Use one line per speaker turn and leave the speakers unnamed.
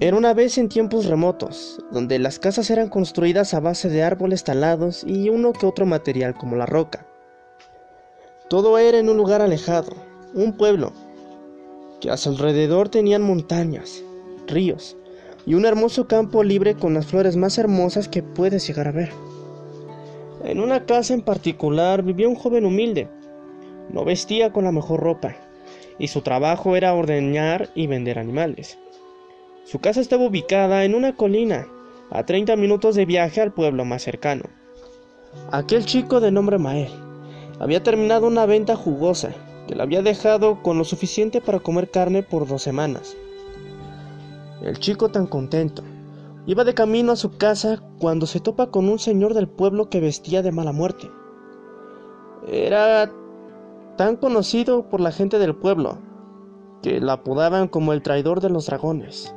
Era una vez en tiempos remotos, donde las casas eran construidas a base de árboles talados y uno que otro material como la roca. Todo era en un lugar alejado, un pueblo, que a su alrededor tenían montañas, ríos y un hermoso campo libre con las flores más hermosas que puedes llegar a ver. En una casa en particular vivía un joven humilde. No vestía con la mejor ropa, y su trabajo era ordeñar y vender animales. Su casa estaba ubicada en una colina, a 30 minutos de viaje al pueblo más cercano. Aquel chico de nombre Mael había terminado una venta jugosa que le había dejado con lo suficiente para comer carne por dos semanas. El chico tan contento iba de camino a su casa cuando se topa con un señor del pueblo que vestía de mala muerte. Era tan conocido por la gente del pueblo que la apodaban como el traidor de los dragones.